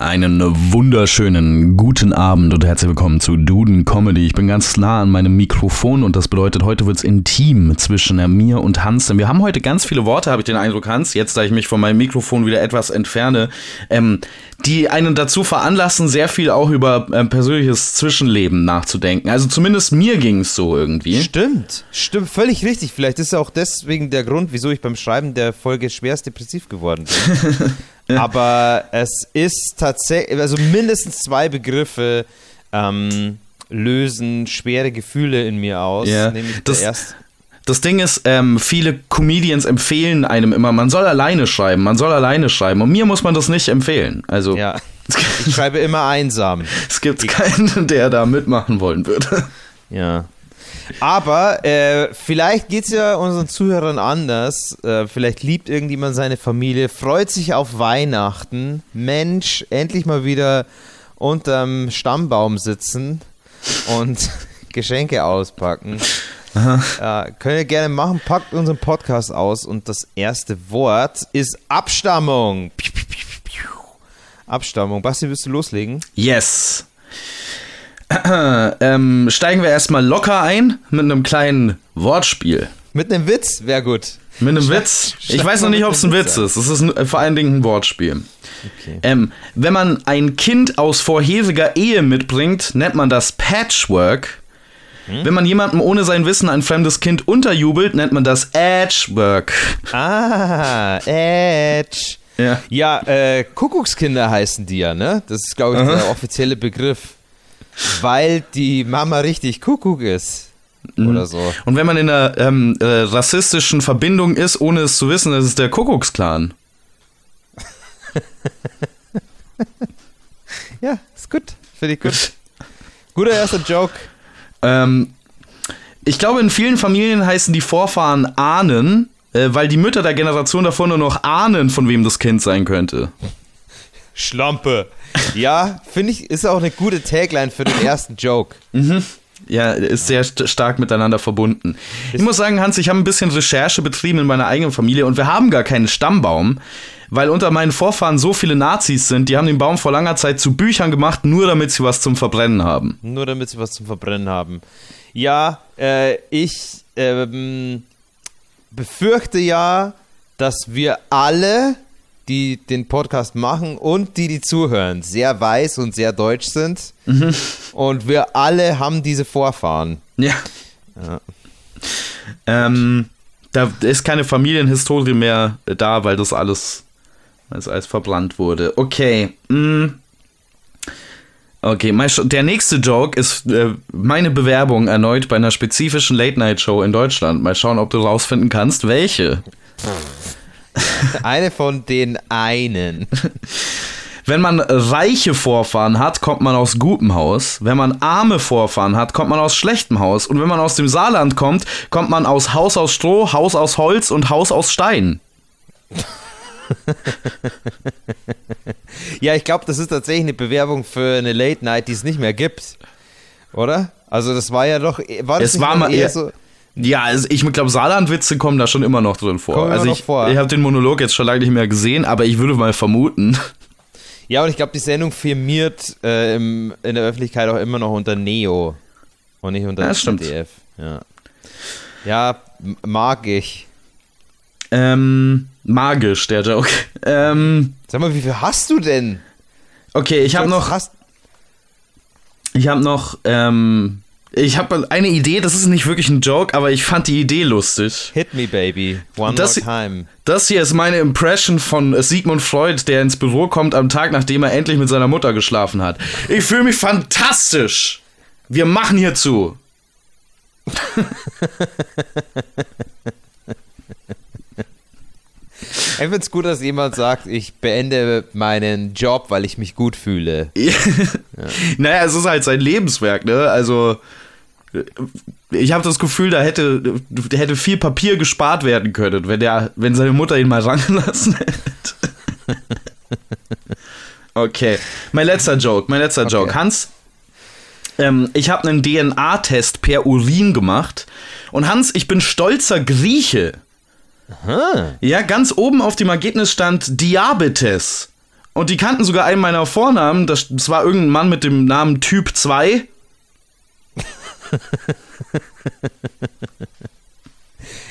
Einen wunderschönen guten Abend und herzlich willkommen zu Duden Comedy. Ich bin ganz nah an meinem Mikrofon und das bedeutet, heute wird es intim zwischen mir und Hans. Denn wir haben heute ganz viele Worte, habe ich den Eindruck, Hans, jetzt da ich mich von meinem Mikrofon wieder etwas entferne, ähm, die einen dazu veranlassen, sehr viel auch über ähm, persönliches Zwischenleben nachzudenken. Also zumindest mir ging es so irgendwie. Stimmt, stimmt, völlig richtig. Vielleicht ist auch deswegen der Grund, wieso ich beim Schreiben der Folge schwerst depressiv geworden bin. Aber es ist tatsächlich, also mindestens zwei Begriffe ähm, lösen schwere Gefühle in mir aus. Ja, nämlich das, erst das Ding ist, ähm, viele Comedians empfehlen einem immer, man soll alleine schreiben, man soll alleine schreiben. Und mir muss man das nicht empfehlen. Also. Ja. Ich schreibe immer einsam. es gibt keinen, der da mitmachen wollen würde. Ja. Aber äh, vielleicht geht es ja unseren Zuhörern anders. Äh, vielleicht liebt irgendjemand seine Familie, freut sich auf Weihnachten. Mensch, endlich mal wieder unterm Stammbaum sitzen und Geschenke auspacken. Äh, könnt ihr gerne machen, packt unseren Podcast aus und das erste Wort ist Abstammung. Abstammung. Basti, willst du loslegen? Yes ähm, steigen wir erstmal locker ein mit einem kleinen Wortspiel. Mit einem Witz wäre gut. Mit einem Witz? Ich weiß noch nicht, ob es ein Witz ist. Es ist ein, vor allen Dingen ein Wortspiel. Okay. Ähm, wenn man ein Kind aus vorheriger Ehe mitbringt, nennt man das Patchwork. Hm? Wenn man jemandem ohne sein Wissen ein fremdes Kind unterjubelt, nennt man das Edgework. Ah, Edge. Ja, ja äh, Kuckuckskinder heißen die ja, ne? Das ist, glaube ich, Aha. der offizielle Begriff. Weil die Mama richtig Kuckuck ist. Mhm. Oder so. Und wenn man in einer ähm, äh, rassistischen Verbindung ist, ohne es zu wissen, das ist der Kuckucksklan. ja, ist gut. Finde ich gut. Guter erster Joke. Ähm, ich glaube, in vielen Familien heißen die Vorfahren Ahnen, äh, weil die Mütter der Generation davor nur noch ahnen, von wem das Kind sein könnte. Schlampe. Ja, finde ich, ist auch eine gute Tagline für den ersten Joke. Mhm. Ja, ist sehr st stark miteinander verbunden. Ich muss sagen, Hans, ich habe ein bisschen Recherche betrieben in meiner eigenen Familie und wir haben gar keinen Stammbaum, weil unter meinen Vorfahren so viele Nazis sind, die haben den Baum vor langer Zeit zu Büchern gemacht, nur damit sie was zum Verbrennen haben. Nur damit sie was zum Verbrennen haben. Ja, äh, ich ähm, befürchte ja, dass wir alle die den Podcast machen und die, die zuhören, sehr weiß und sehr deutsch sind. Mhm. Und wir alle haben diese Vorfahren. Ja. ja. Ähm, da ist keine Familienhistorie mehr da, weil das alles, weil alles verbrannt wurde. Okay. Mm. Okay, der nächste Joke ist äh, meine Bewerbung erneut bei einer spezifischen Late-Night-Show in Deutschland. Mal schauen, ob du rausfinden kannst, welche. Eine von den einen. Wenn man reiche Vorfahren hat, kommt man aus gutem Haus. Wenn man arme Vorfahren hat, kommt man aus schlechtem Haus. Und wenn man aus dem Saarland kommt, kommt man aus Haus aus Stroh, Haus aus Holz und Haus aus Stein. ja, ich glaube, das ist tatsächlich eine Bewerbung für eine Late Night, die es nicht mehr gibt. Oder? Also das war ja doch, war das es war mal eher so ja, also ich glaube, Saarlandwitze kommen da schon immer noch drin vor. Kommen also ich, vor. ich habe den Monolog jetzt schon lange nicht mehr gesehen, aber ich würde mal vermuten. Ja, und ich glaube, die Sendung firmiert äh, im, in der Öffentlichkeit auch immer noch unter Neo und nicht unter ja, ZDF. Ja. ja, mag ich. Ähm, magisch, der Joke. Ähm, Sag mal, wie viel hast du denn? Okay, ich habe noch. Hast ich habe noch ähm, ich habe eine Idee, das ist nicht wirklich ein Joke, aber ich fand die Idee lustig. Hit me, baby. One das, more time. Das hier ist meine Impression von Sigmund Freud, der ins Büro kommt am Tag, nachdem er endlich mit seiner Mutter geschlafen hat. Ich fühle mich fantastisch. Wir machen hier zu. Ich finde es gut, dass jemand sagt, ich beende meinen Job, weil ich mich gut fühle. ja. Naja, es ist halt sein Lebenswerk, ne? Also, ich habe das Gefühl, da hätte, hätte viel Papier gespart werden können, wenn, der, wenn seine Mutter ihn mal rangelassen hätte. okay, mein letzter Joke, mein letzter okay. Joke. Hans, ähm, ich habe einen DNA-Test per Urin gemacht. Und Hans, ich bin stolzer Grieche. Aha. Ja, ganz oben auf dem Ergebnis stand Diabetes. Und die kannten sogar einen meiner Vornamen. Das, das war irgendein Mann mit dem Namen Typ 2.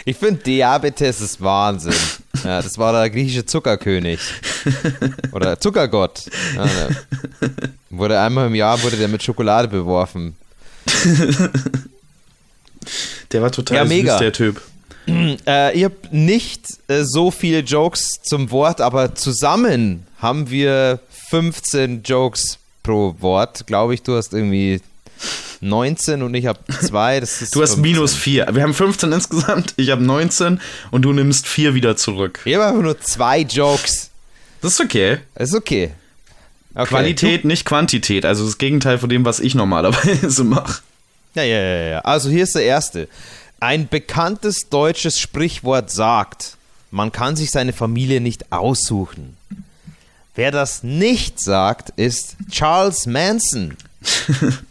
Ich finde, Diabetes ist Wahnsinn. Ja, das war der griechische Zuckerkönig. Oder Zuckergott. Ja, ne. Wurde einmal im Jahr wurde der mit Schokolade beworfen. Der war total Ja, süß, mega. der Typ. Äh, ich habe nicht äh, so viele Jokes zum Wort, aber zusammen haben wir 15 Jokes pro Wort. Glaube ich, du hast irgendwie 19 und ich habe zwei. Das ist Du hast 15. minus 4. Wir haben 15 insgesamt, ich habe 19 und du nimmst 4 wieder zurück. Ich habe einfach nur zwei Jokes. Das ist okay. Ist okay. okay. Qualität, nicht Quantität. Also das Gegenteil von dem, was ich normalerweise mache. Ja, ja, ja, ja. Also hier ist der erste. Ein bekanntes deutsches Sprichwort sagt, man kann sich seine Familie nicht aussuchen. Wer das nicht sagt, ist Charles Manson.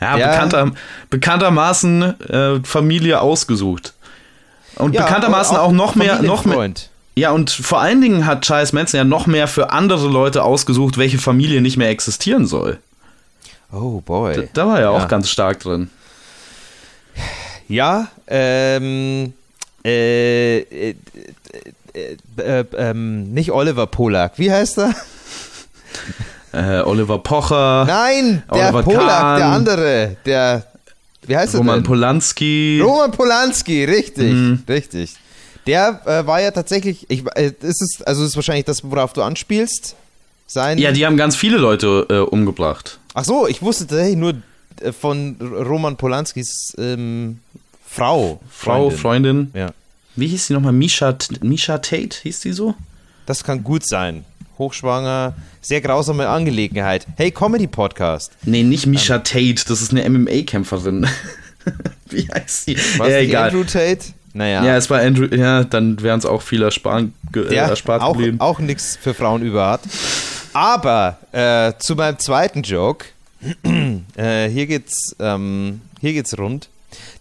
Ja, Ja. Bekannter, bekanntermaßen äh, Familie ausgesucht. Und Ja, bekanntermaßen und auch, noch mehr, noch mehr. Ja, und vor allen Dingen hat Charles Manson ja noch mehr für andere Leute ausgesucht, welche Familie nicht mehr existieren soll. Oh boy. Da war er Ja. auch ganz stark drin. Ja, ähm, äh, äh, äh, äh, ähm, nicht Oliver Polak. Wie heißt er? Äh, Oliver Pocher, Nein, der Oliver Polak, Kahn. der andere, der, wie heißt er Roman denn? Polanski. Roman Polanski, richtig, Mhm. richtig. Der äh, war ja tatsächlich, ich, äh, ist es, also ist wahrscheinlich das, worauf du anspielst? Sein. ja, die haben ganz viele Leute äh, umgebracht. Ach so, ich wusste tatsächlich nur äh, von Roman Polanskis ähm, Frau. Frau, Freundin. Freundin. Ja, Wie hieß die nochmal? Misha, Misha Tate, hieß die so? das kann gut sein. Hochschwanger, sehr grausame Angelegenheit. Hey, Comedy-Podcast. Nee, nicht. Misha Tate, das ist eine MMA-Kämpferin. Wie heißt die? Was ja, egal. Andrew Tate? Naja. Ja, es war Andrew, ja, dann wären es auch viel ersparen, ge, äh, der erspart auch, geblieben. auch nichts für Frauen über hat. Aber äh, zu meinem zweiten Joke. äh, hier geht's, ähm, hier geht's rund.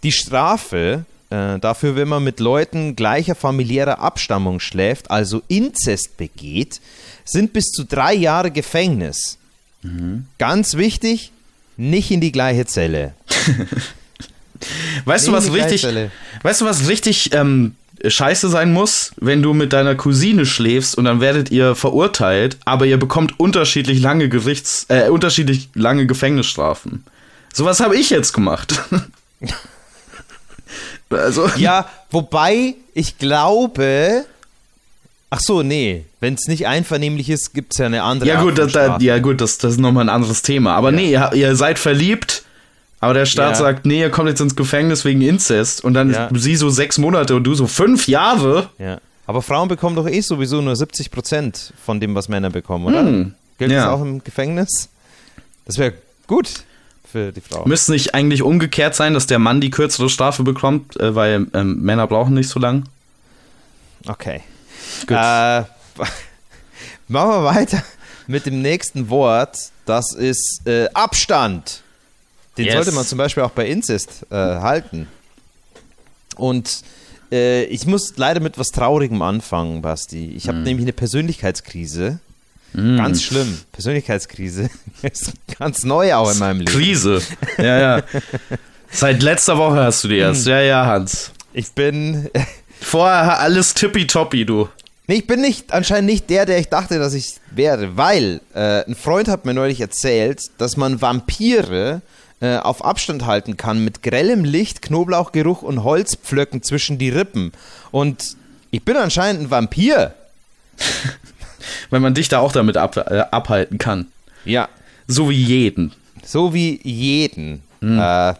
Die Strafe äh, dafür, wenn man mit Leuten gleicher familiärer Abstammung schläft, also Inzest begeht, sind bis zu drei Jahre Gefängnis. Mhm. Ganz wichtig, nicht in die gleiche Zelle. Weißt du, was richtig, Gleitzelle. weißt du, was richtig ähm, scheiße sein muss, wenn du mit deiner Cousine schläfst und dann werdet ihr verurteilt, aber ihr bekommt unterschiedlich lange Gerichts, äh, unterschiedlich lange Gefängnisstrafen. Sowas habe ich jetzt gemacht. also, Ja, wobei ich glaube. Ach so, nee. Wenn es nicht einvernehmlich ist, gibt es ja eine andere ja gut, da, Strafe. ja gut, das, das ist nochmal ein anderes Thema. Aber nee, ihr, ihr seid verliebt, aber der Staat Ja. sagt, nee, ihr kommt jetzt ins Gefängnis wegen Inzest und dann Ja. sie so sechs Monate und du so fünf Jahre. Ja. Aber Frauen bekommen doch eh sowieso nur 70 Prozent von dem, was Männer bekommen, oder? Hm, Gilt ja. das auch im Gefängnis? Das wäre gut für die Frau. Müsste nicht eigentlich umgekehrt sein, dass der Mann die kürzere Strafe bekommt, äh, weil ähm, Männer brauchen nicht so lang? Okay. Gut. Äh, machen wir weiter mit dem nächsten Wort. Das ist äh, Abstand. Den Yes. sollte man zum Beispiel auch bei Inzest äh, halten. Und äh, ich muss leider mit was Traurigem anfangen, Basti. Ich Hm. habe nämlich eine Persönlichkeitskrise. Ganz schlimm. Persönlichkeitskrise. ist ganz neu auch in meinem Leben. Krise. Ja, ja. Seit letzter Woche hast du die erst. Ja, ja, Hans. Ich bin. Vorher alles tippitoppi, du. Nee, ich bin nicht, anscheinend nicht der, der ich dachte, dass ich wäre, weil äh, ein Freund hat mir neulich erzählt, dass man Vampire äh, auf Abstand halten kann mit grellem Licht, Knoblauchgeruch und Holzpflöcken zwischen die Rippen. Und ich bin anscheinend ein Vampir. Weil man dich da auch damit ab, äh, abhalten kann. Ja, So wie jeden. so wie jeden. Äh,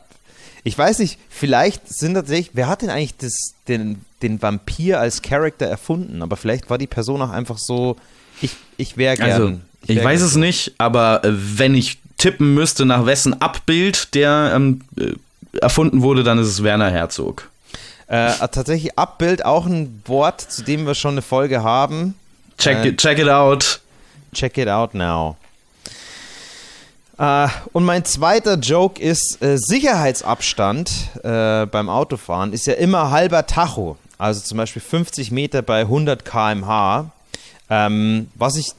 ich weiß nicht, vielleicht sind tatsächlich, wer hat denn eigentlich das, den, den Vampir als Charakter erfunden? Aber vielleicht war die Person auch einfach so, ich, ich wäre gern. Also, ich wär weiß gern es nicht, aber äh, wenn ich tippen müsste, nach wessen Abbild der ähm, äh, erfunden wurde, dann ist es Werner Herzog. Äh, tatsächlich Abbild auch ein Wort, zu dem wir schon eine Folge haben. Check, Äh, it, check it out. Check it out now. Äh, und mein zweiter Joke ist, äh, Sicherheitsabstand äh, beim Autofahren ist ja immer halber Tacho. Also zum Beispiel 50 Meter bei 100 km/h. Ähm, was ich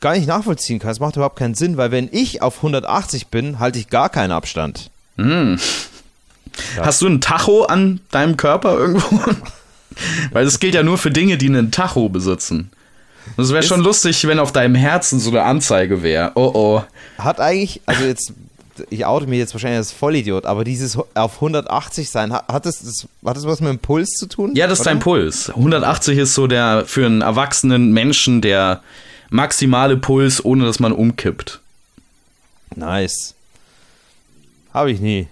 gar nicht nachvollziehen kann. Es macht überhaupt keinen Sinn, weil wenn ich auf 180 bin, halte ich gar keinen Abstand. Hm. Hast du ein Tacho an deinem Körper irgendwo? weil das gilt ja nur für Dinge, die einen Tacho besitzen. Das wäre schon lustig, wenn auf deinem Herzen so eine Anzeige wäre. Oh oh. Hat eigentlich, also jetzt, ich oute mich jetzt wahrscheinlich als Vollidiot, aber dieses auf 180 sein, hat, hat, das, das, hat das was mit dem Puls zu tun? Ja, das ist oder? dein Puls. 180 ist so der für einen erwachsenen Menschen der maximale Puls, ohne dass man umkippt. Nice. Habe ich nie.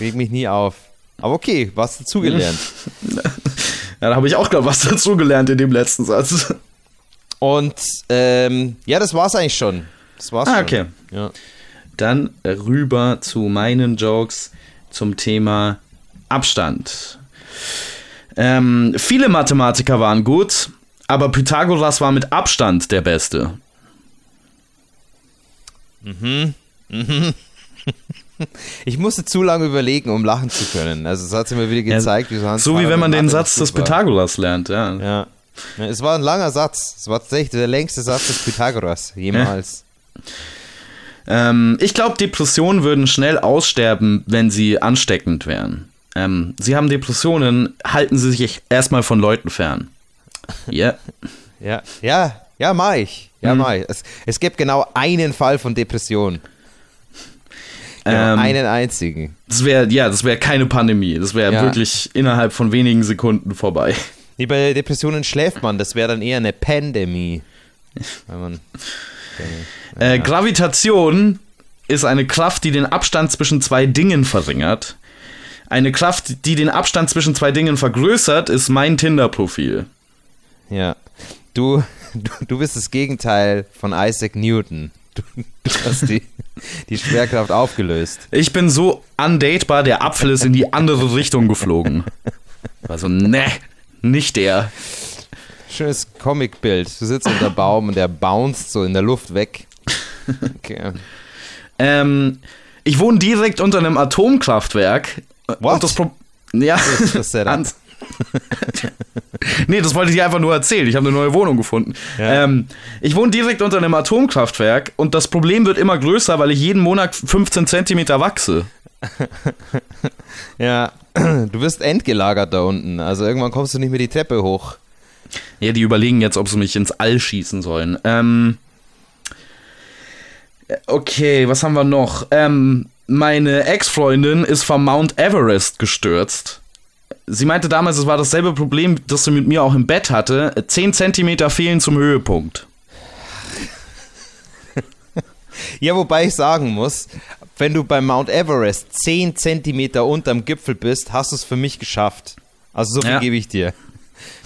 Reg mich nie auf. Aber okay, was dazugelernt. Ja, da habe ich auch gerade was dazugelernt in dem letzten Satz. Und ähm, ja, das war's eigentlich schon. Das war's Ah, schon. okay. Ja. Dann rüber zu meinen Jokes zum Thema Abstand. Ähm, viele Mathematiker waren gut, aber Pythagoras war mit Abstand der Beste. Ich musste zu lange überlegen, um lachen zu können. Also es hat sich mir wieder gezeigt, wie Hans So wie wenn man den Satz des. Pythagoras lernt, ja. Ja. Ja, Es war ein langer Satz. Es war tatsächlich der längste Satz des Pythagoras jemals. Ähm, ich glaube, Depressionen würden schnell aussterben, wenn sie ansteckend wären. Ähm, sie haben Depressionen, halten sie sich erstmal von Leuten fern. Ja. Ja, ja, ja, mach ich. Ja, Mhm. mach ich. Es, es gibt genau einen Fall von Depression. Genau, Ähm, einen einzigen. Das wäre, ja, das wäre keine Pandemie. Das wäre Ja. wirklich innerhalb von wenigen Sekunden vorbei. Nee, bei Depressionen schläft man. Das wäre dann eher eine Pandemie. Man, Äh, Gravitation ist eine Kraft, die den Abstand zwischen zwei Dingen verringert. Eine Kraft, die den Abstand zwischen zwei Dingen vergrößert, ist mein Tinder-Profil. ja. Du, du, du bist das Gegenteil von Isaac Newton. Du, du hast die, die Schwerkraft aufgelöst. Ich bin so undatebar, der Apfel ist in die andere Richtung geflogen. Also, ne, nicht der. Schönes Comicbild. Du sitzt unter Baum und der bounced so in der Luft weg. Okay. Ähm, ich wohne direkt unter einem Atomkraftwerk. What? Und das Pro ja. ist das Setup. Hans- nee, das wollte ich dir einfach nur erzählen. Ich habe eine neue Wohnung gefunden. Ja. Ähm, ich wohne direkt unter einem Atomkraftwerk und das Problem wird immer größer, weil ich jeden Monat 15 Zentimeter wachse. Ja, du wirst endgelagert da unten. Also irgendwann kommst du nicht mehr die Treppe hoch. Ja, die überlegen jetzt, ob sie mich ins All schießen sollen. Ähm, okay, was haben wir noch? Ähm, meine Ex-Freundin ist vom Mount Everest gestürzt. Sie meinte damals, es war dasselbe Problem, das sie mit mir auch im Bett hatte. 10 Zentimeter fehlen zum Höhepunkt. Ja, wobei ich sagen muss, wenn du beim Mount Everest 10 Zentimeter unterm Gipfel bist, hast du es für mich geschafft. Also so viel Ja. gebe ich dir.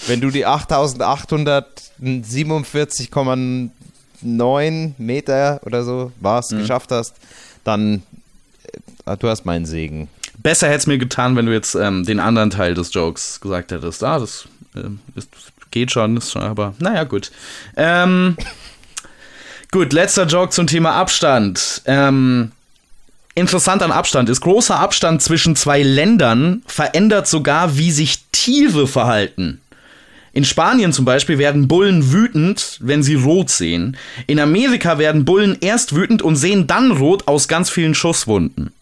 Wenn du die 8847,9 Meter oder so was Mhm. geschafft hast, dann äh, du hast meinen Segen. Besser hätte es mir getan, wenn du jetzt ähm, den anderen Teil des Jokes gesagt hättest. Ah, das ähm, ist, geht schon, ist schon, aber naja, gut. Ähm, gut, letzter Joke zum Thema Abstand. Ähm, interessant an Abstand ist, großer Abstand zwischen zwei Ländern verändert sogar, wie sich Tiere verhalten. In Spanien zum Beispiel werden Bullen wütend, wenn sie rot sehen. In Amerika werden Bullen erst wütend und sehen dann rot aus ganz vielen Schusswunden.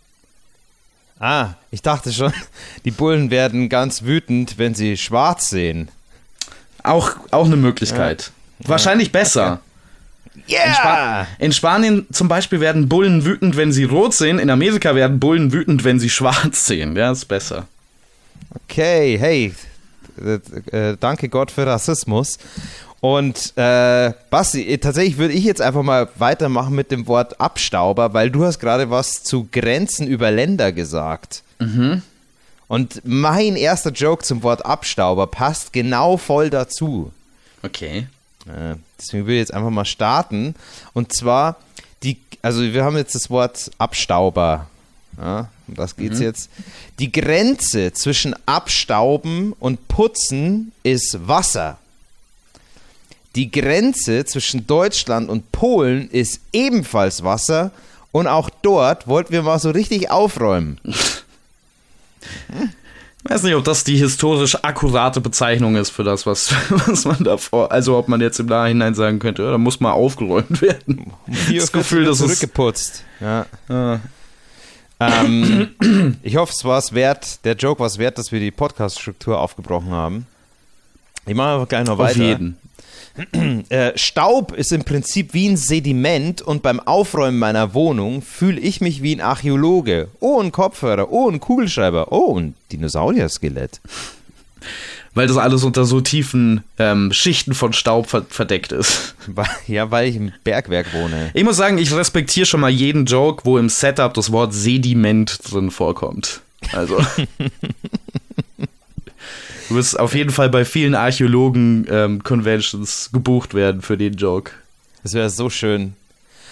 Ah, ich dachte schon, die Bullen werden ganz wütend, wenn sie schwarz sehen. Auch, auch eine Möglichkeit. Wahrscheinlich besser. In, Spa in Spanien zum Beispiel werden Bullen wütend, wenn sie rot sehen. In Amerika werden Bullen wütend, wenn sie schwarz sehen. Ja, ist besser. Okay, hey, äh, äh, danke Gott für Rassismus. Und äh, Basti, äh, tatsächlich würde ich jetzt einfach mal weitermachen mit dem Wort Abstauber, weil du hast gerade was zu Grenzen über Länder gesagt. Und mein erster Joke zum Wort Abstauber passt genau voll dazu. Okay. Äh, deswegen will ich jetzt einfach mal starten. Und zwar, die, also wir haben jetzt das Wort Abstauber. Ja, um das geht's jetzt. Die Grenze zwischen Abstauben und Putzen ist Wasser. Die Grenze zwischen Deutschland und Polen ist ebenfalls Wasser. Und auch dort wollten wir mal so richtig aufräumen. Ich weiß nicht, ob das die historisch akkurate Bezeichnung ist für das, was, was man davor, also ob man jetzt im Nachhinein sagen könnte, da muss mal aufgeräumt werden. das Gefühl, dass zurückgeputzt. Ja. Ah. Ähm, ich hoffe, es war es wert, der Joke war es wert, dass wir die Podcast-Struktur aufgebrochen haben. Ich mache einfach gleich noch weiter. Auf jeden. Äh, Staub ist im Prinzip wie ein Sediment und beim Aufräumen meiner Wohnung fühle ich mich wie ein Archäologe. Oh, ein Kopfhörer. Oh, ein Kugelschreiber. Oh, ein Dinosaurier-Skelett. Weil das alles unter so tiefen ähm, Schichten von Staub verdeckt ist. Ja, weil ich im Bergwerk wohne. Ich muss sagen, ich respektiere schon mal jeden Joke, wo im Setup das Wort Sediment drin vorkommt. Also. Du wirst auf jeden Fall bei vielen Archäologen-Conventions ähm, gebucht werden für den Joke. Das wäre so schön.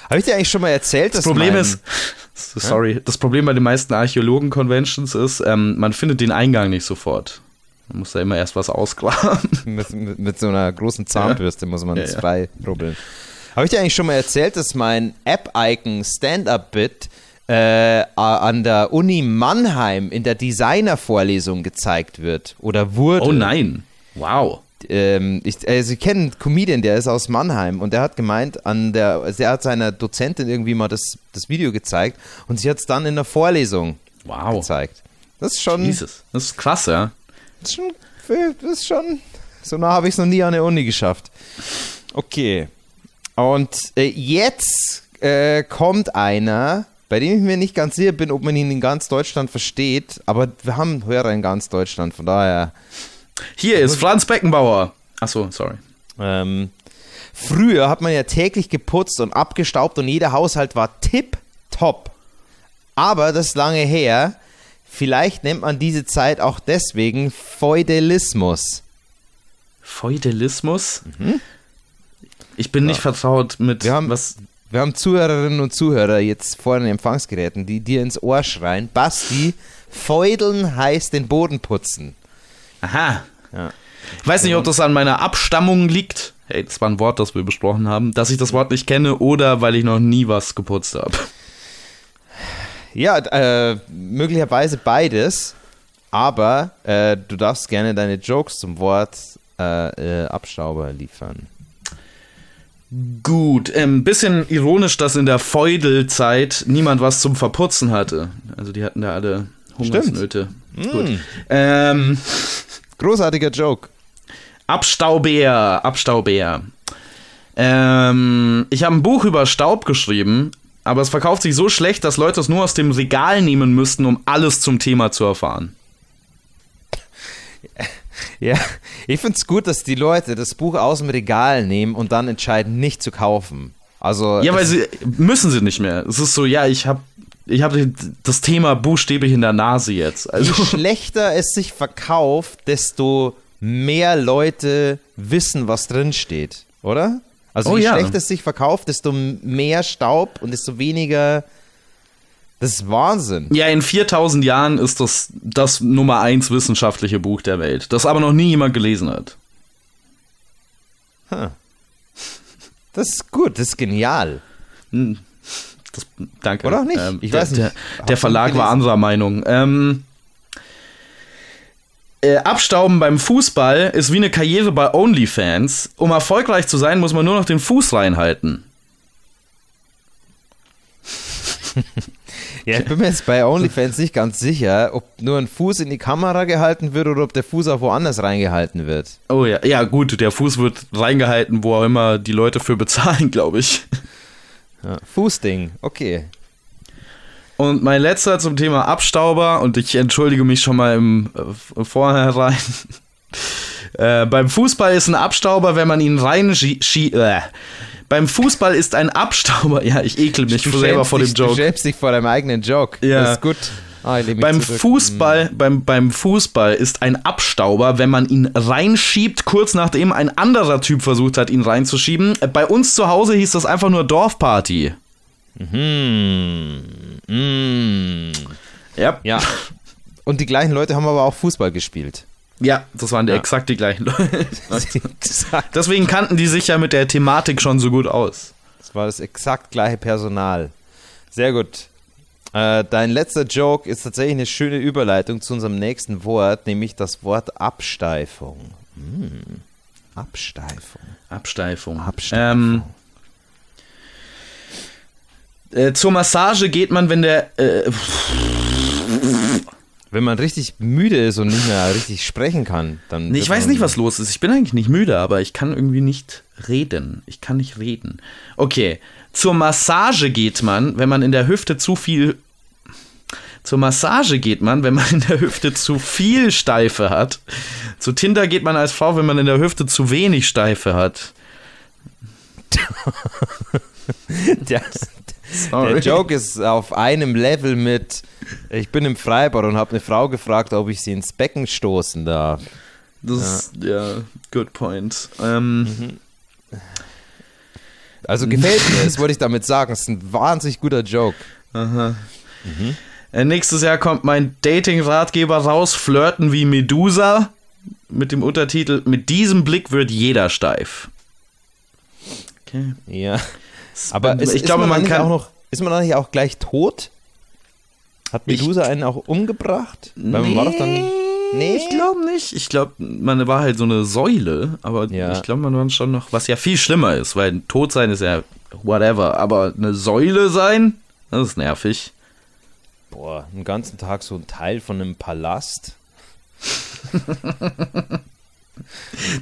Habe ich dir eigentlich schon mal erzählt, dass Das Problem ist, sorry, ja? das Problem bei den meisten Archäologen-Conventions ist, ähm, man findet den Eingang nicht sofort. Man muss da immer erst was ausgraben. mit, mit, mit, so einer großen Zahnbürste ja. muss man das ja, frei rubbeln. Habe ich dir eigentlich schon mal erzählt, dass mein App-Icon Stand-Up-Bit äh, an der Uni Mannheim in der Designer-Vorlesung gezeigt wird oder wurde. Oh nein, wow. Ähm, ich, also ich kenne einen Comedian, der ist aus Mannheim und der hat gemeint, an der, also er hat seiner Dozentin irgendwie mal das, das Video gezeigt und sie hat es dann in der Vorlesung wow. gezeigt. Das ist schon. Jesus, das ist krass, ja. Das ist schon, das ist schon so nah habe ich es noch nie an der Uni geschafft. Okay. Und äh, jetzt äh, kommt einer, bei dem ich mir nicht ganz sicher bin, ob man ihn in ganz Deutschland versteht, aber wir haben Hörer in ganz Deutschland, von daher. Hier ist Franz Beckenbauer. Achso, sorry. Ähm, früher hat man ja täglich geputzt und abgestaubt und jeder Haushalt war tipp-top. Aber das ist lange her. Vielleicht nennt man diese Zeit auch deswegen Feudalismus. Feudalismus? Mhm. Ich bin ja. nicht vertraut mit wir haben, was. Wir haben Zuhörerinnen und Zuhörer jetzt vor den Empfangsgeräten, die dir ins Ohr schreien: Basti, feudeln heißt den Boden putzen. Aha. Ja. Ich weiß nicht, ob das an meiner Abstammung liegt. Hey, das war ein Wort, das wir besprochen haben, dass ich das Wort nicht kenne oder weil ich noch nie was geputzt habe. Ja, äh, möglicherweise beides. Aber äh, du darfst gerne deine Jokes zum Wort äh, äh Abstauber liefern. Gut, ein ähm, bisschen ironisch, dass in der Feudelzeit niemand was zum Verputzen hatte. Also die hatten da alle Hungersnöte. Mm. Gut. Ähm, Großartiger Joke. Abstaubär, Abstaubär. Ähm, ich habe ein Buch über Staub geschrieben, aber es verkauft sich so schlecht, dass Leute es nur aus dem Regal nehmen müssten, um alles zum Thema zu erfahren. Ja, ich finde es gut, dass die Leute das Buch aus dem Regal nehmen und dann entscheiden, nicht zu kaufen. Also ja, weil sie müssen sie nicht mehr. Es ist so, ja, ich habe ich hab das Thema buchstäblich in der Nase jetzt. Also. Je schlechter es sich verkauft, desto mehr Leute wissen, was drin steht, oder? Also oh, je ja. schlechter es sich verkauft, desto mehr Staub und desto weniger das ist Wahnsinn. Ja, in 4000 Jahren ist das das Nummer 1 wissenschaftliche Buch der Welt, das aber noch nie jemand gelesen hat. Huh. Das ist gut, das ist genial. Hm. Das, danke. Oder auch nicht? Ähm, ich der, weiß nicht. Der, der Verlag war anderer Meinung. Ähm, äh, Abstauben beim Fußball ist wie eine Karriere bei OnlyFans. Um erfolgreich zu sein, muss man nur noch den Fuß reinhalten. Ja, ich bin mir jetzt bei OnlyFans nicht ganz sicher, ob nur ein Fuß in die Kamera gehalten wird oder ob der Fuß auch woanders reingehalten wird. Oh ja, ja gut, der Fuß wird reingehalten, wo auch immer die Leute für bezahlen, glaube ich. Ja, Fußding, okay. Und mein letzter zum Thema Abstauber, und ich entschuldige mich schon mal im äh, Vornherein. äh, beim Fußball ist ein Abstauber, wenn man ihn rein äh, beim Fußball ist ein Abstauber. Ja, ich ekel mich du selber vor dem Joke. Du schämst dich vor deinem eigenen Joke. Ja. Das ist gut. Ah, beim Fußball, mhm. beim, beim Fußball ist ein Abstauber, wenn man ihn reinschiebt, kurz nachdem ein anderer Typ versucht hat, ihn reinzuschieben. Bei uns zu Hause hieß das einfach nur Dorfparty. Mhm. Mhm. Ja. ja. Und die gleichen Leute haben aber auch Fußball gespielt. Ja, das waren ja. exakt die gleichen Leute. Deswegen kannten die sich ja mit der Thematik schon so gut aus. Das war das exakt gleiche Personal. Sehr gut. Äh, dein letzter Joke ist tatsächlich eine schöne Überleitung zu unserem nächsten Wort, nämlich das Wort Absteifung. Hm. Absteifung. Absteifung. Absteifung. Ähm, äh, zur Massage geht man, wenn der. Äh, Wenn man richtig müde ist und nicht mehr richtig sprechen kann, dann. Nee, ich weiß nicht, was los ist. Ich bin eigentlich nicht müde, aber ich kann irgendwie nicht reden. Ich kann nicht reden. Okay, zur Massage geht man, wenn man in der Hüfte zu viel. Zur Massage geht man, wenn man in der Hüfte zu viel Steife hat. Zu Tinder geht man als Frau, wenn man in der Hüfte zu wenig Steife hat. Der, der Joke ist auf einem Level mit: Ich bin im Freibad und habe eine Frau gefragt, ob ich sie ins Becken stoßen darf. Das ist, ja, good point. Ähm, Also gefällt mir, das wollte ich damit sagen. Das ist ein wahnsinnig guter Joke. Äh, nächstes Jahr kommt mein Dating-Ratgeber raus, Flirten wie Medusa, mit dem Untertitel Mit diesem Blick wird jeder steif. Okay. Ja. Aber ist, ich glaube, man, man kann. auch noch, ist man dann nicht auch gleich tot? Hat Ich- Medusa einen auch umgebracht? Weil man war doch dann. Nee? Ich glaube nicht. Ich glaube, man war halt so eine Säule, aber Ja. ich glaube, man war schon noch, was ja viel schlimmer ist, weil tot sein ist ja whatever, aber eine Säule sein, das ist nervig. Boah, einen ganzen Tag so ein Teil von einem Palast.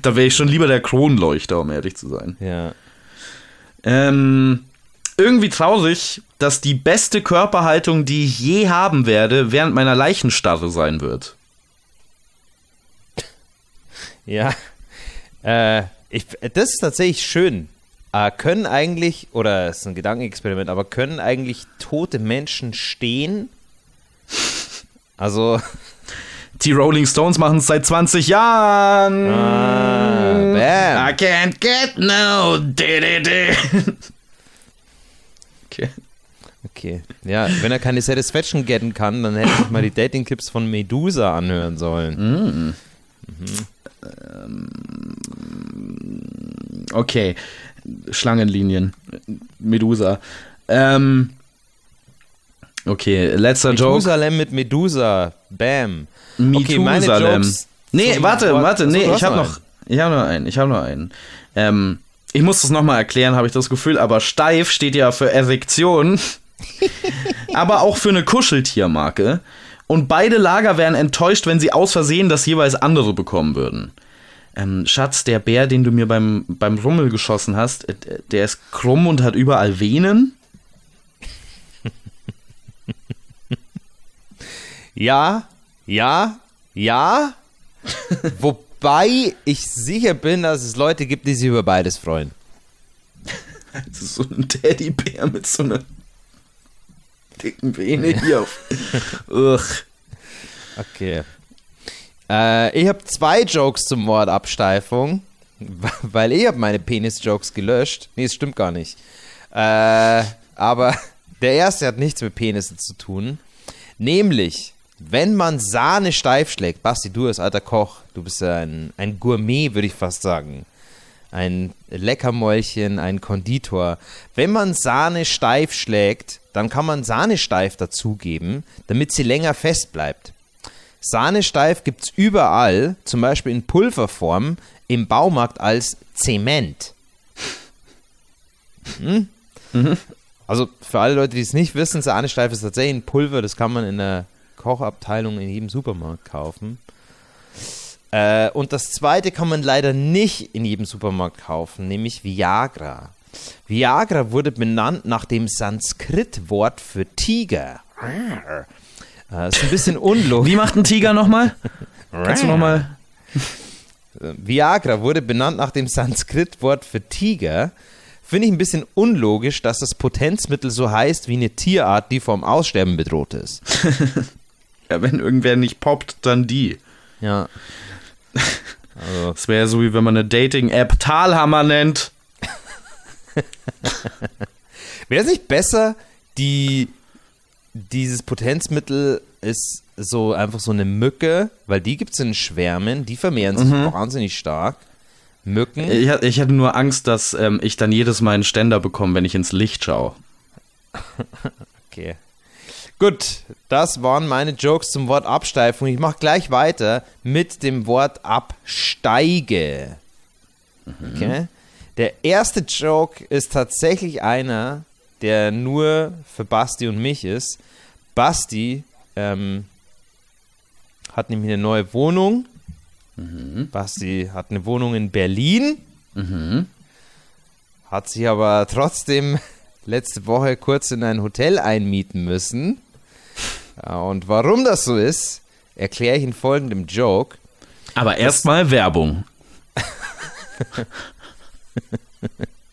Da wäre ich schon lieber der Kronleuchter, um ehrlich zu sein. Ja. Ähm, irgendwie traurig, dass die beste Körperhaltung, die ich je haben werde, während meiner Leichenstarre sein wird. Ja. Äh, ich, das ist tatsächlich schön. Äh, können eigentlich, oder es ist ein Gedankenexperiment, aber können eigentlich tote Menschen stehen? Also, Die Rolling Stones machen es seit 20 Jahren. ah, bam. I can't get no. di. Okay. Okay. Ja, wenn er keine Satisfaction getten kann, dann hätte ich mal die Dating-Tipps von Medusa anhören sollen. Okay. Schlangenlinien. Medusa. Ähm. Okay, letzter Joke. Methusalem mit Medusa. Bam. Okay, meine Methusalem. Jokes Nee, zum warte, warte, nee, hast ich habe noch noch, ich habe noch einen, ich habe noch einen. Ähm, ich muss das nochmal erklären, habe ich das Gefühl, aber steif steht ja für Erektion, aber auch für eine Kuscheltiermarke. Und beide Lager wären enttäuscht, wenn sie aus Versehen das jeweils andere bekommen würden. Ähm, Schatz, der Bär, den du mir beim, beim Rummel geschossen hast, äh, der ist krumm und hat überall Venen. Ja, ja, ja. Wobei ich sicher bin, dass es Leute gibt, die sich über beides freuen. Das ist so ein Teddybär mit so einer dicken Vene hier auf. Ugh. Okay. Äh, ich habe zwei Jokes zum Wort Absteifung, weil ich habe meine Penis-Jokes gelöscht. Nee, es stimmt gar nicht. Äh, aber der erste hat nichts mit Penissen zu tun. Nämlich, wenn man Sahne steif schlägt, Basti, du als alter Koch, du bist ja ein, ein Gourmet, würde ich fast sagen. Ein Leckermäulchen, ein Konditor. Wenn man Sahne steif schlägt, dann kann man Sahne steif dazugeben, damit sie länger fest bleibt. Sahne steif gibt es überall, zum Beispiel in Pulverform, im Baumarkt als Zement. Hm? Also für alle Leute, die es nicht wissen, Sahne steif ist tatsächlich ein Pulver, das kann man in der Kochabteilung in jedem Supermarkt kaufen. Äh, und das zweite kann man leider nicht in jedem Supermarkt kaufen, nämlich Viagra. Viagra wurde benannt nach dem Sanskrit-Wort für Tiger. Äh, ist ein bisschen unlogisch. Wie macht ein Tiger nochmal? Kannst du nochmal? Viagra wurde benannt nach dem Sanskrit-Wort für Tiger. Finde ich ein bisschen unlogisch, dass das Potenzmittel so heißt wie eine Tierart, die vom Aussterben bedroht ist. Ja, wenn irgendwer nicht poppt, dann die. Ja. Also, Das wäre so wie wenn man eine Dating-App Talhammer nennt. wäre es nicht besser, die, dieses Potenzmittel ist so einfach so eine Mücke, weil die gibt es in Schwärmen, die vermehren sich wahnsinnig stark. Mücken. Ich, ich hatte nur Angst, dass ähm, ich dann jedes Mal einen Ständer bekomme, wenn ich ins Licht schaue. Okay. Gut, das waren meine Jokes zum Wort Absteifung. Ich mache gleich weiter mit dem Wort Absteige. Okay? Der erste Joke ist tatsächlich einer, der nur für Basti und mich ist. Basti ähm, hat nämlich eine neue Wohnung. Basti hat eine Wohnung in Berlin. Hat sich aber trotzdem letzte Woche kurz in ein Hotel einmieten müssen. Und warum das so ist, erkläre ich in folgendem Joke. Aber erstmal Werbung.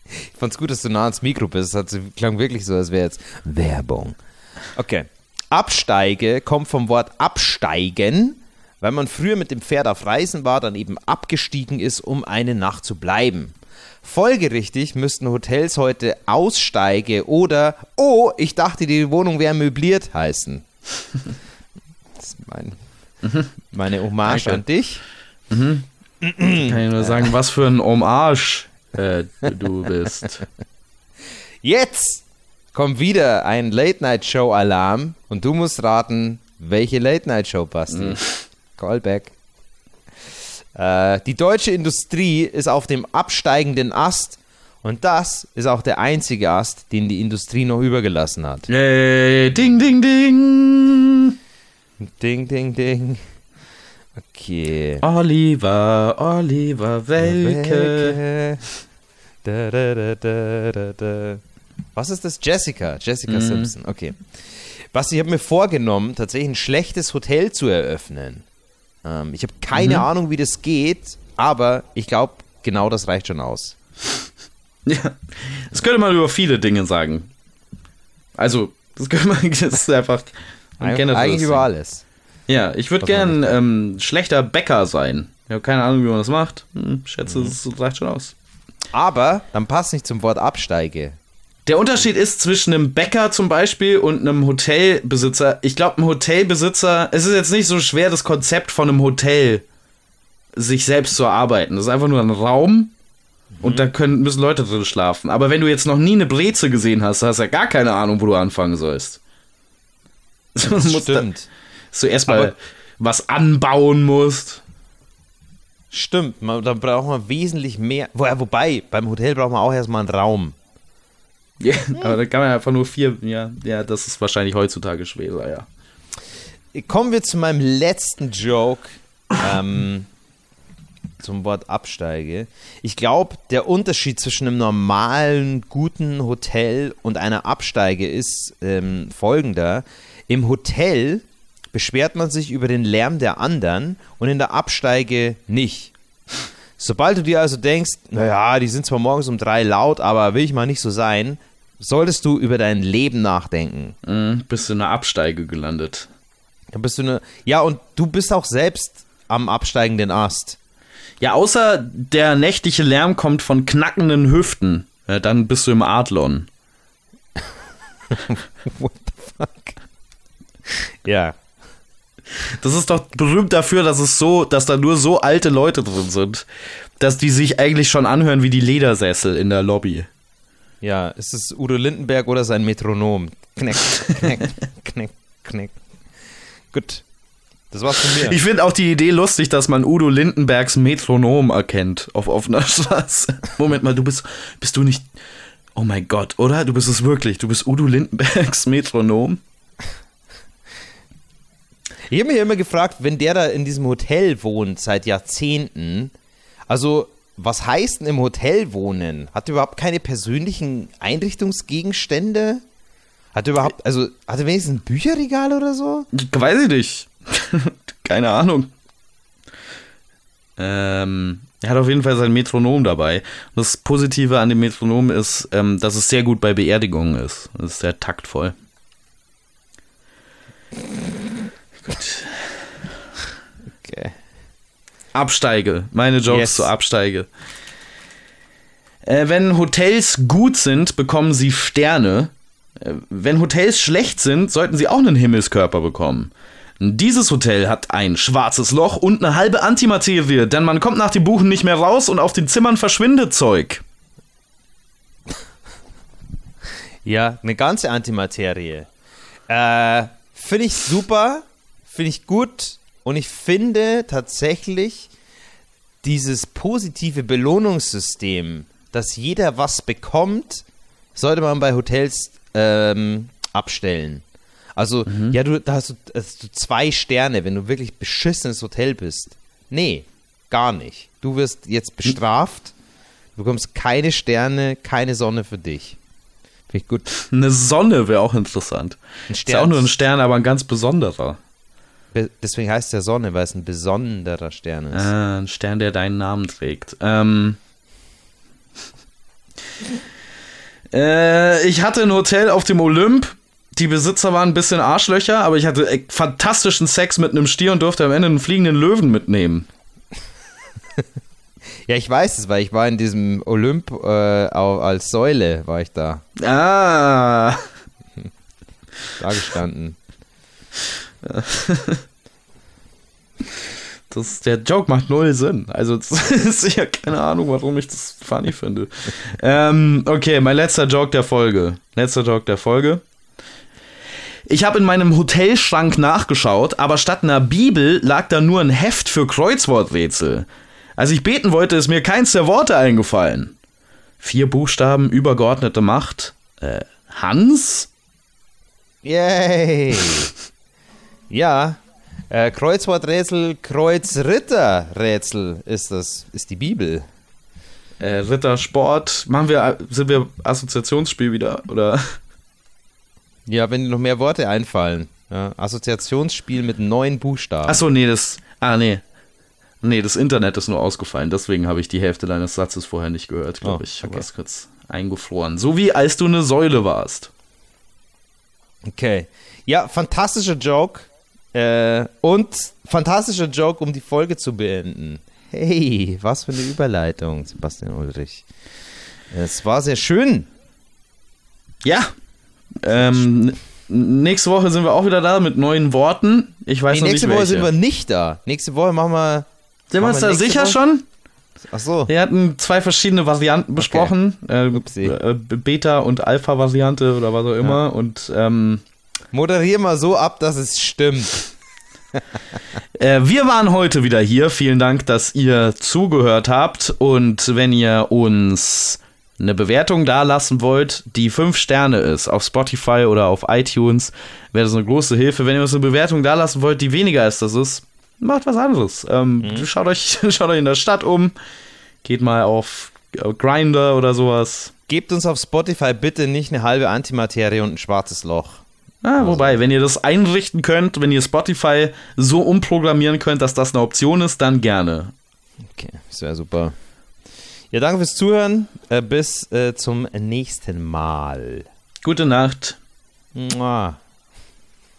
Ich fand's gut, dass du nah ans Mikro bist. Es klang wirklich so, als wäre jetzt Werbung. Okay. Absteige kommt vom Wort absteigen, weil man früher mit dem Pferd auf Reisen war, dann eben abgestiegen ist, um eine Nacht zu bleiben. Folgerichtig müssten Hotels heute Aussteige oder Oh, ich dachte, die Wohnung wäre möbliert heißen. Das ist mein, meine Hommage Danke. an dich. Kann ich nur sagen, was für ein Hommage äh, du bist. Jetzt kommt wieder ein Late-Night-Show-Alarm und du musst raten, welche Late-Night-Show, Basti. Callback. Äh, die deutsche Industrie ist auf dem absteigenden Ast und das ist auch der einzige Ast, den die Industrie noch übergelassen hat. Yay, ding, ding, ding. Ding, ding, ding. Okay. Oliver, Oliver Welke. Welke. Da, da, da, da, da, da. Was ist das? Jessica. Jessica Simpson. Okay. Was ich habe mir vorgenommen, tatsächlich ein schlechtes Hotel zu eröffnen. Ähm, ich habe keine Ahnung, wie das geht, aber ich glaube, genau das reicht schon aus. Ja, das könnte man über viele Dinge sagen. Also, das könnte man, das ist einfach ein Eig eigentlich über alles. Ja, ich würde man gern ähm, schlechter Bäcker sein. Ich habe keine Ahnung, wie man das macht. Hm, schätze, das reicht schon aus. Aber dann passt nicht zum Wort Absteige. Der Unterschied ist zwischen einem Bäcker zum Beispiel und einem Hotelbesitzer. Ich glaube, ein Hotelbesitzer, es ist jetzt nicht so schwer, das Konzept von einem Hotel sich selbst zu erarbeiten. Das ist einfach nur ein Raum und da können, müssen Leute drin schlafen. Aber wenn du jetzt noch nie eine Breze gesehen hast, hast du ja gar keine Ahnung, wo du anfangen sollst. Das musst da- stimmt. dass du erstmal was anbauen musst. Stimmt, man, da braucht man wesentlich mehr. Wo, ja, wobei, beim Hotel braucht man auch erstmal einen Raum. Ja, aber da kann man einfach nur vier, ja, ja, das ist wahrscheinlich heutzutage schwerer, ja. Kommen wir zu meinem letzten Joke ähm, zum Wort Absteige. Ich glaube, der Unterschied zwischen einem normalen, guten Hotel und einer Absteige ist ähm, folgender. Im Hotel beschwert man sich über den Lärm der anderen und in der Absteige nicht. Sobald du dir also denkst, naja, die sind zwar morgens um drei laut, aber will ich mal nicht so sein, solltest du über dein Leben nachdenken. Mhm, bist du in einer Absteige gelandet. Dann bist du eine. Ja, und du bist auch selbst am absteigenden Ast. Ja, außer der nächtliche Lärm kommt von knackenden Hüften. Ja, dann bist du im Adlon. What the fuck? Ja. Das ist doch berühmt dafür, dass es so, dass da nur so alte Leute drin sind, dass die sich eigentlich schon anhören wie die Ledersessel in der Lobby. Ja, ist es Udo Lindenberg oder sein Metronom? Kneck, kneck, kneck, kneck. Gut. Das war's von mir. Ich finde auch die Idee lustig, dass man Udo Lindenbergs Metronom erkennt auf offener Straße. Moment mal, du bist, bist du nicht, oh mein Gott, oder? Du bist es wirklich, du bist Udo Lindenbergs Metronom? Ich habe mich immer gefragt, wenn der da in diesem Hotel wohnt seit Jahrzehnten, also was heißt denn im Hotel wohnen? Hat er überhaupt keine persönlichen Einrichtungsgegenstände? Hat er überhaupt, also hat er wenigstens ein Bücherregal oder so? Weiß ich nicht. Keine Ahnung. Ähm, er hat auf jeden Fall sein Metronom dabei. Und das Positive an dem Metronom ist, ähm, dass es sehr gut bei Beerdigungen ist. Es ist sehr taktvoll. Gut. Okay. Absteige. Meine Jokes Yes. zu Absteige. Äh, wenn Hotels gut sind, bekommen sie Sterne. Äh, wenn Hotels schlecht sind, sollten sie auch einen Himmelskörper bekommen. Dieses Hotel hat ein schwarzes Loch und eine halbe Antimaterie, denn man kommt nach dem Buchen nicht mehr raus und auf den Zimmern verschwindet Zeug. Ja, eine ganze Antimaterie. Äh, Finde ich super, finde ich gut und ich finde tatsächlich dieses positive Belohnungssystem, dass jeder was bekommt, sollte man bei Hotels ähm, abstellen. Also, mhm. ja, du, da hast du, hast du zwei Sterne, wenn du wirklich beschissenes Hotel bist. Nee, gar nicht. Du wirst jetzt bestraft, du bekommst keine Sterne, keine Sonne für dich. Finde ich gut. Eine Sonne wäre auch interessant. Ein Stern. Ist ja auch nur ein Stern, aber ein ganz besonderer. Deswegen heißt ja Sonne, weil es ein besonderer Stern ist. Ah, ein Stern, der deinen Namen trägt. Ähm. äh, ich hatte ein Hotel auf dem Olymp. Die Besitzer waren ein bisschen Arschlöcher, aber ich hatte e- fantastischen Sex mit einem Stier und durfte am Ende einen fliegenden Löwen mitnehmen. ja, ich weiß es, weil ich war in diesem Olymp äh, als Säule, war ich da. Ah. Da gestanden. Das, der Joke macht null Sinn. Also, das ist ja keine Ahnung, warum ich das funny finde. Ähm, okay, mein letzter Joke der Folge. Letzter Joke der Folge. Ich habe in meinem Hotelschrank nachgeschaut, aber statt einer Bibel lag da nur ein Heft für Kreuzworträtsel. Als ich beten wollte, ist mir keins der Worte eingefallen. Vier Buchstaben, übergeordnete Macht. Äh, Hans? Yay! Ja, äh, Kreuzworträtsel, Kreuzritterrätsel ist das, ist die Bibel. Äh, Rittersport, machen wir, sind wir Assoziationsspiel wieder, oder? Ja, wenn dir noch mehr Worte einfallen. Ja, Assoziationsspiel mit neun Buchstaben. Achso, nee, das, ah, nee. Nee, das Internet ist nur ausgefallen, deswegen habe ich die Hälfte deines Satzes vorher nicht gehört, glaube oh, ich. Okay. Du kurz eingefroren. So wie als du eine Säule warst. Okay. Ja, fantastischer Joke. Äh, und fantastischer Joke, um die Folge zu beenden. Hey, was für eine Überleitung, Sebastian Ulrich. Es war sehr schön. Ja. Ähm, nächste Woche sind wir auch wieder da mit neuen Worten. Ich weiß nee, noch nächste nicht Woche sind wir nicht da. Nächste Woche machen wir. Sind wir uns da sicher Woche? schon? Ach so. Wir hatten zwei verschiedene Varianten besprochen. Okay. Äh, Beta- und Alpha-Variante oder was auch immer. Ja. Und ähm, Moderier mal so ab, dass es stimmt. äh, wir waren heute wieder hier. Vielen Dank, dass ihr zugehört habt. Und wenn ihr uns eine Bewertung dalassen wollt, die fünf Sterne ist, auf Spotify oder auf iTunes, wäre das eine große Hilfe. Wenn ihr uns eine Bewertung dalassen wollt, die weniger ist, das ist, macht was anderes. Ähm, mhm. schaut, euch, schaut euch in der Stadt um, geht mal auf Grinder oder sowas. Gebt uns auf Spotify bitte nicht eine halbe Antimaterie und ein schwarzes Loch. Ah, also. wobei, wenn ihr das einrichten könnt, wenn ihr Spotify so umprogrammieren könnt, dass das eine Option ist, dann gerne. Okay, sehr super. Ja, danke fürs Zuhören. Äh, bis äh, zum nächsten Mal. Gute Nacht. Mua.